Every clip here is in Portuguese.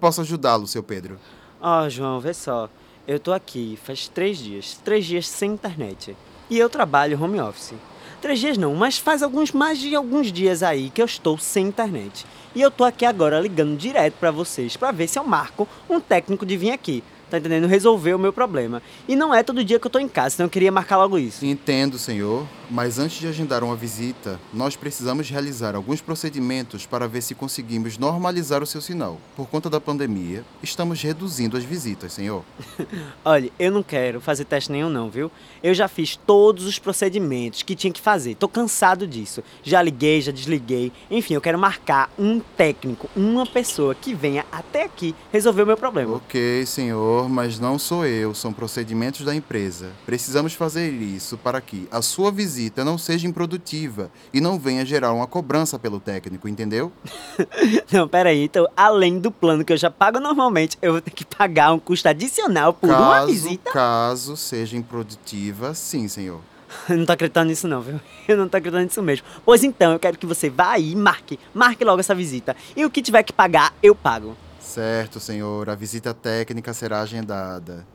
Posso ajudá-lo, seu Pedro? Ó, oh, João, vê só. Eu tô aqui faz três dias. Três dias sem internet. E eu trabalho home office. Três dias não, mas faz alguns mais de alguns dias aí que eu estou sem internet. E eu tô aqui agora ligando direto para vocês para ver se eu marco um técnico de vir aqui tá entendendo? Resolver o meu problema. E não é todo dia que eu tô em casa, então eu queria marcar logo isso. Entendo, senhor. Mas antes de agendar uma visita, nós precisamos realizar alguns procedimentos para ver se conseguimos normalizar o seu sinal. Por conta da pandemia, estamos reduzindo as visitas, senhor. Olha, eu não quero fazer teste nenhum não, viu? Eu já fiz todos os procedimentos que tinha que fazer. Tô cansado disso. Já liguei, já desliguei. Enfim, eu quero marcar um técnico, uma pessoa que venha até aqui resolver o meu problema. Ok, senhor, mas não sou eu, são procedimentos da empresa. Precisamos fazer isso para que a sua visita visita não seja improdutiva e não venha gerar uma cobrança pelo técnico, entendeu? não, peraí. Então, além do plano que eu já pago normalmente, eu vou ter que pagar um custo adicional por caso, uma visita? Caso seja improdutiva, sim, senhor. Eu não tô acreditando nisso não, viu? Eu não tô acreditando nisso mesmo. Pois então, eu quero que você vá aí e marque. Marque logo essa visita. E o que tiver que pagar, eu pago. Certo, senhor. A visita técnica será agendada.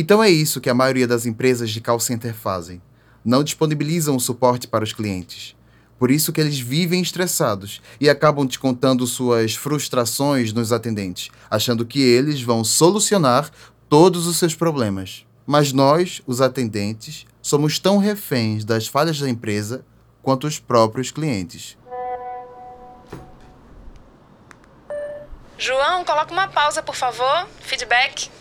Então é isso que a maioria das empresas de call center fazem. Não disponibilizam o suporte para os clientes. Por isso que eles vivem estressados e acabam descontando suas frustrações nos atendentes, achando que eles vão solucionar todos os seus problemas. Mas nós, os atendentes, somos tão reféns das falhas da empresa quanto os próprios clientes. João, coloca uma pausa, por favor. Feedback.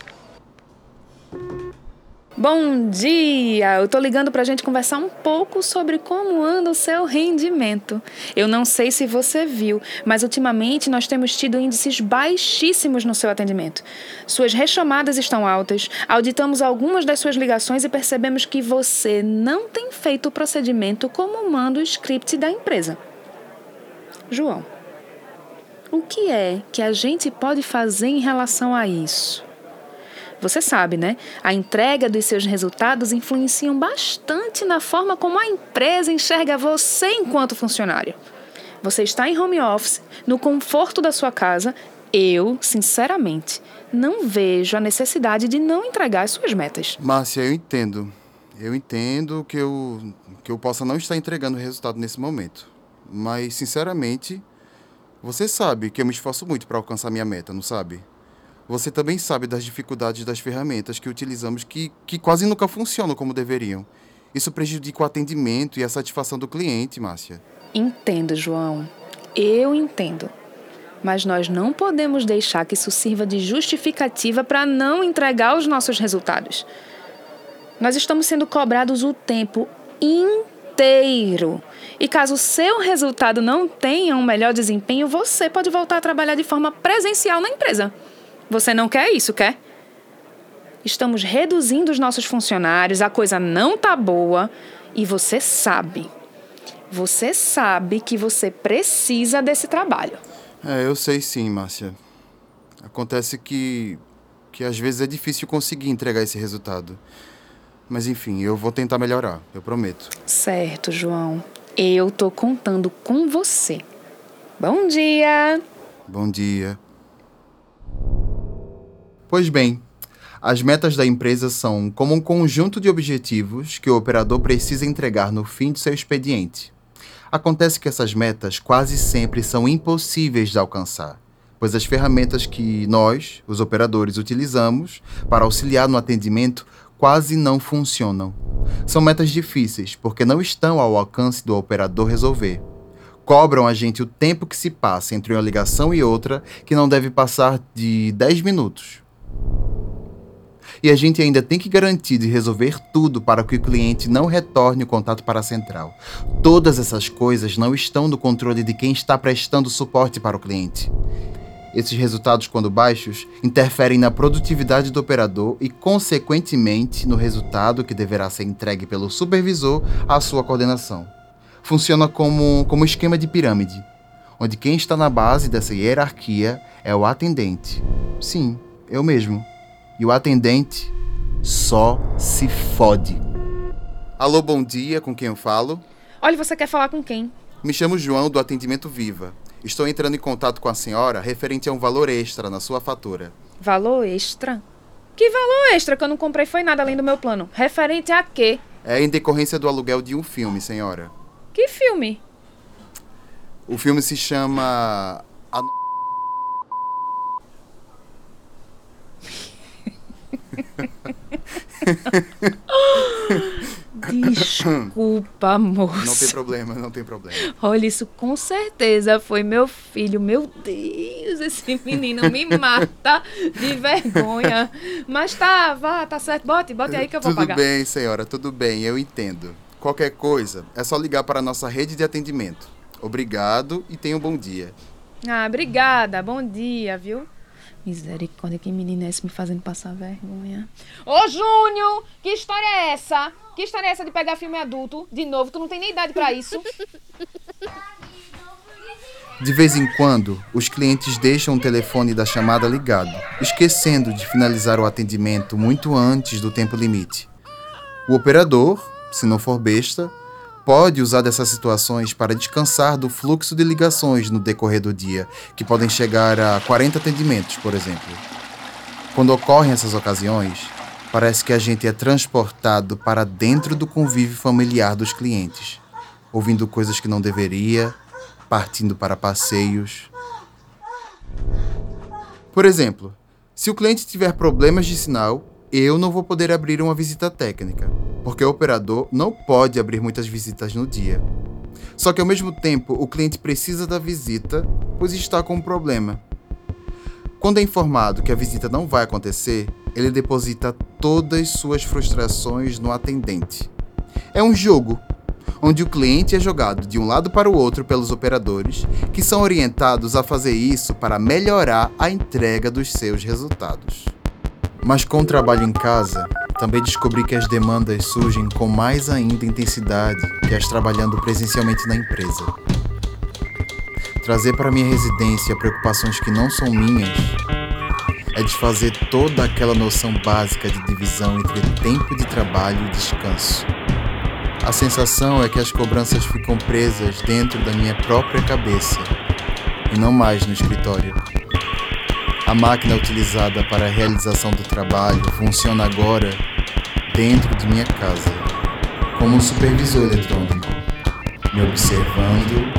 Bom dia! Eu tô ligando pra gente conversar um pouco sobre como anda o seu rendimento. Eu não sei se você viu, mas ultimamente nós temos tido índices baixíssimos no seu atendimento. Suas rechamadas estão altas, auditamos algumas das suas ligações e percebemos que você não tem feito o procedimento como manda o script da empresa. João, o que é que a gente pode fazer em relação a isso? Você sabe, né? A entrega dos seus resultados influenciam bastante na forma como a empresa enxerga você enquanto funcionário. Você está em home office, no conforto da sua casa. Eu, sinceramente, não vejo a necessidade de não entregar as suas metas. Márcia, eu entendo. Eu entendo que eu, que eu possa não estar entregando resultado nesse momento. Mas, sinceramente, você sabe que eu me esforço muito para alcançar minha meta, não sabe? Você também sabe das dificuldades das ferramentas que utilizamos que, que quase nunca funcionam como deveriam. Isso prejudica o atendimento e a satisfação do cliente, Márcia. Entendo, João. Eu entendo. Mas nós não podemos deixar que isso sirva de justificativa para não entregar os nossos resultados. Nós estamos sendo cobrados o tempo inteiro. E caso o seu resultado não tenha um melhor desempenho, você pode voltar a trabalhar de forma presencial na empresa. Você não quer isso, quer? Estamos reduzindo os nossos funcionários, a coisa não tá boa e você sabe. Você sabe que você precisa desse trabalho. É, eu sei sim, Márcia. Acontece que que às vezes é difícil conseguir entregar esse resultado. Mas enfim, eu vou tentar melhorar, eu prometo. Certo, João. Eu tô contando com você. Bom dia. Bom dia. Pois bem, as metas da empresa são como um conjunto de objetivos que o operador precisa entregar no fim de seu expediente. Acontece que essas metas quase sempre são impossíveis de alcançar, pois as ferramentas que nós, os operadores, utilizamos para auxiliar no atendimento quase não funcionam. São metas difíceis porque não estão ao alcance do operador resolver. Cobram a gente o tempo que se passa entre uma ligação e outra, que não deve passar de 10 minutos e a gente ainda tem que garantir de resolver tudo para que o cliente não retorne o contato para a central. Todas essas coisas não estão no controle de quem está prestando suporte para o cliente. Esses resultados, quando baixos, interferem na produtividade do operador e, consequentemente, no resultado que deverá ser entregue pelo supervisor à sua coordenação. Funciona como, como esquema de pirâmide, onde quem está na base dessa hierarquia é o atendente. Sim, eu mesmo e o atendente só se fode. Alô, bom dia, com quem eu falo? Olha, você quer falar com quem? Me chamo João do Atendimento Viva. Estou entrando em contato com a senhora referente a um valor extra na sua fatura. Valor extra? Que valor extra que eu não comprei foi nada além do meu plano? Referente a quê? É em decorrência do aluguel de um filme, senhora. Que filme? O filme se chama. A... Desculpa, moço. Não tem problema, não tem problema. Olha, isso com certeza foi meu filho. Meu Deus, esse menino me mata de vergonha. Mas tá, vá, tá certo. Bote, bote aí que eu vou tudo pagar. Tudo bem, senhora, tudo bem, eu entendo. Qualquer coisa, é só ligar para a nossa rede de atendimento. Obrigado e tenha um bom dia. Ah, obrigada. Bom dia, viu? Misericórdia, que menina é esse me fazendo passar vergonha. Ô, Júnior, que história é essa? Que história é essa de pegar filme adulto? De novo, tu não tem nem idade para isso. De vez em quando, os clientes deixam o telefone da chamada ligado, esquecendo de finalizar o atendimento muito antes do tempo limite. O operador, se não for besta, pode usar dessas situações para descansar do fluxo de ligações no decorrer do dia, que podem chegar a 40 atendimentos, por exemplo. Quando ocorrem essas ocasiões, parece que a gente é transportado para dentro do convívio familiar dos clientes, ouvindo coisas que não deveria, partindo para passeios. Por exemplo, se o cliente tiver problemas de sinal, eu não vou poder abrir uma visita técnica porque o operador não pode abrir muitas visitas no dia. Só que ao mesmo tempo, o cliente precisa da visita, pois está com um problema. Quando é informado que a visita não vai acontecer, ele deposita todas suas frustrações no atendente. É um jogo, onde o cliente é jogado de um lado para o outro pelos operadores, que são orientados a fazer isso para melhorar a entrega dos seus resultados. Mas com o trabalho em casa, também descobri que as demandas surgem com mais ainda intensidade que as trabalhando presencialmente na empresa. Trazer para minha residência preocupações que não são minhas é desfazer toda aquela noção básica de divisão entre tempo de trabalho e descanso. A sensação é que as cobranças ficam presas dentro da minha própria cabeça e não mais no escritório. A máquina utilizada para a realização do trabalho funciona agora dentro de minha casa, como um supervisor eletrônico, me observando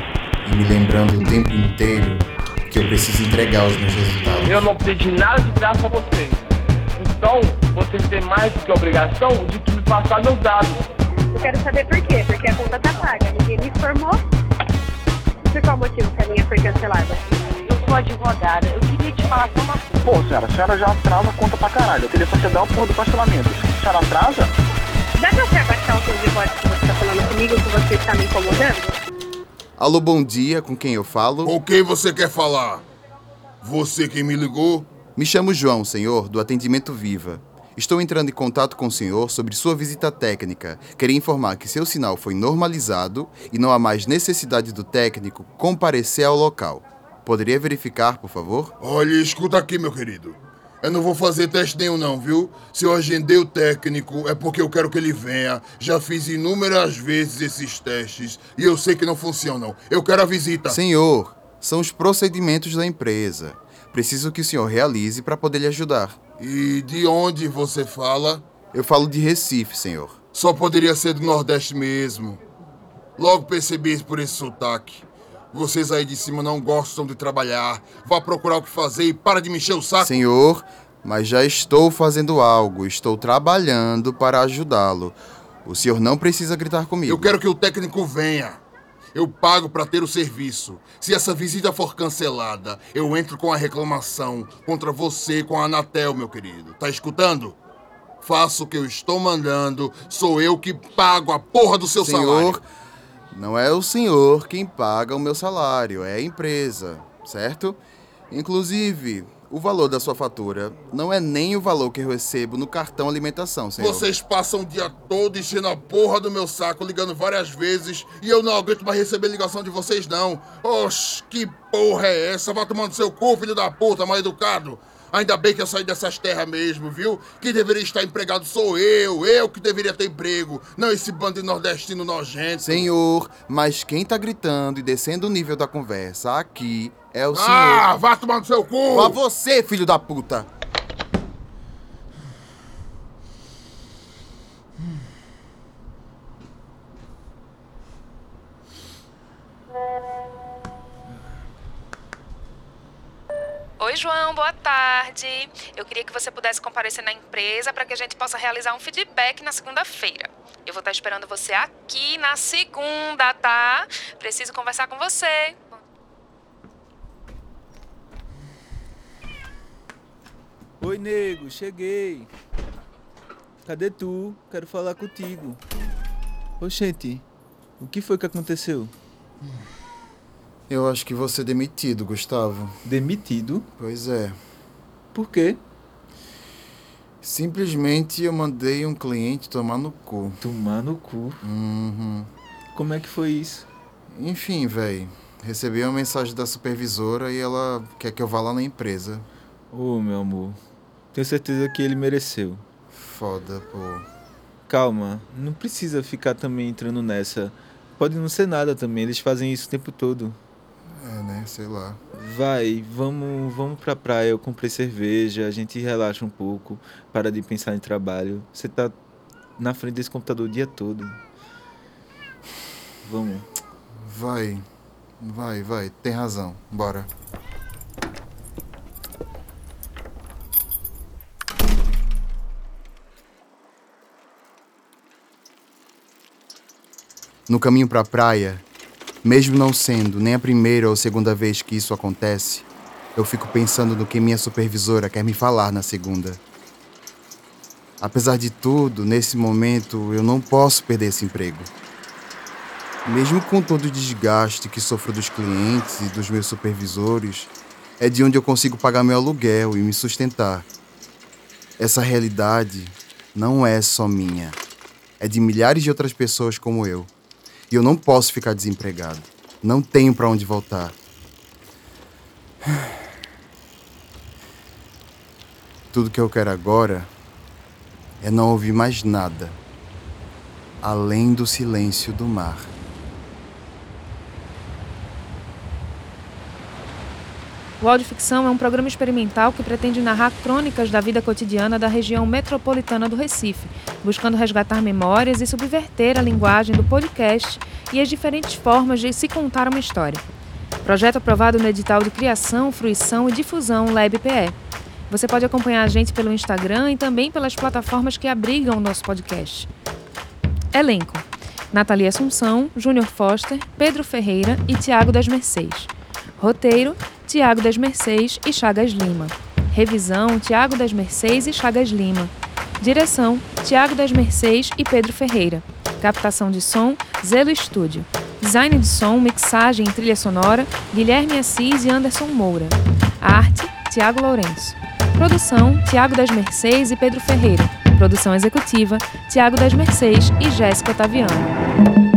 e me lembrando o tempo inteiro que eu preciso entregar os meus resultados. Eu não pedi nada de graça a vocês. Então, vocês têm mais do que a obrigação de me passar meus dados. Eu quero saber por quê, porque a conta tá paga. Ninguém me informou. Por qual motivo que a minha foi cancelada? sou advogada. Pô, senhora, a senhora já atrasa a conta pra caralho. Eu queria só te dar o porra do parcelamento. A senhora atrasa? Dá pra você abaixar o tom de voz que você tá falando comigo, que você está me incomodando? Alô, bom dia, com quem eu falo? Com quem você quer falar? Você quem me ligou? Me chamo João, senhor, do Atendimento Viva. Estou entrando em contato com o senhor sobre sua visita técnica. Queria informar que seu sinal foi normalizado e não há mais necessidade do técnico comparecer ao local. Poderia verificar, por favor? Olha, escuta aqui, meu querido. Eu não vou fazer teste nenhum, não, viu? Se eu agendei o técnico, é porque eu quero que ele venha. Já fiz inúmeras vezes esses testes e eu sei que não funcionam. Eu quero a visita. Senhor, são os procedimentos da empresa. Preciso que o senhor realize para poder lhe ajudar. E de onde você fala? Eu falo de Recife, senhor. Só poderia ser do Nordeste mesmo. Logo percebi isso por esse sotaque. Vocês aí de cima não gostam de trabalhar. Vá procurar o que fazer e para de me encher o saco. Senhor, mas já estou fazendo algo. Estou trabalhando para ajudá-lo. O senhor não precisa gritar comigo. Eu quero que o técnico venha. Eu pago para ter o serviço. Se essa visita for cancelada, eu entro com a reclamação contra você com a Anatel, meu querido. Tá escutando? Faço o que eu estou mandando. Sou eu que pago a porra do seu Senhor, salário. Não é o senhor quem paga o meu salário, é a empresa, certo? Inclusive, o valor da sua fatura não é nem o valor que eu recebo no cartão alimentação, senhor. Vocês passam o dia todo enchendo a porra do meu saco, ligando várias vezes, e eu não aguento mais receber ligação de vocês, não. Oxe, que porra é essa? Vá tomando seu cu, filho da puta, mal educado. Ainda bem que eu saí dessas terras mesmo, viu? Quem deveria estar empregado sou eu. Eu que deveria ter emprego. Não esse bando de nordestino nojento. Senhor, mas quem tá gritando e descendo o nível da conversa aqui é o senhor. Ah, vá tomar no seu cu! Vá você, filho da puta! Oi, João, boa tarde. Eu queria que você pudesse comparecer na empresa para que a gente possa realizar um feedback na segunda-feira. Eu vou estar esperando você aqui na segunda, tá? Preciso conversar com você. Oi, nego, cheguei. Cadê tu? Quero falar contigo. Oxente, o que foi que aconteceu? Eu acho que vou ser demitido, Gustavo. Demitido? Pois é. Por quê? Simplesmente eu mandei um cliente tomar no cu. Tomar no cu? Uhum. Como é que foi isso? Enfim, véi. Recebi uma mensagem da supervisora e ela quer que eu vá lá na empresa. Ô, oh, meu amor. Tenho certeza que ele mereceu. Foda, pô. Calma, não precisa ficar também entrando nessa. Pode não ser nada também, eles fazem isso o tempo todo. Sei lá. Vai, vamos, vamos pra praia. Eu comprei cerveja, a gente relaxa um pouco, para de pensar em trabalho. Você tá na frente desse computador o dia todo. Vamos. Vai, vai, vai. Tem razão. Bora. No caminho para a praia, mesmo não sendo nem a primeira ou segunda vez que isso acontece, eu fico pensando no que minha supervisora quer me falar na segunda. Apesar de tudo, nesse momento eu não posso perder esse emprego. Mesmo com todo o desgaste que sofro dos clientes e dos meus supervisores, é de onde eu consigo pagar meu aluguel e me sustentar. Essa realidade não é só minha, é de milhares de outras pessoas como eu. E eu não posso ficar desempregado. Não tenho para onde voltar. Tudo que eu quero agora é não ouvir mais nada além do silêncio do mar. O Audioficção é um programa experimental que pretende narrar crônicas da vida cotidiana da região metropolitana do Recife, buscando resgatar memórias e subverter a linguagem do podcast e as diferentes formas de se contar uma história. Projeto aprovado no edital de criação, fruição e difusão LabPE. Você pode acompanhar a gente pelo Instagram e também pelas plataformas que abrigam o nosso podcast. Elenco: Natalia Assunção, Júnior Foster, Pedro Ferreira e Tiago das Mercês. Roteiro: Tiago das Mercês e Chagas Lima. Revisão: Tiago das Mercês e Chagas Lima. Direção: Tiago das Mercês e Pedro Ferreira. Captação de som: Zelo Estúdio. Design de som, mixagem e trilha sonora: Guilherme Assis e Anderson Moura. Arte: Tiago Lourenço. Produção: Tiago das Mercês e Pedro Ferreira. Produção executiva: Tiago das Mercês e Jéssica Otaviano.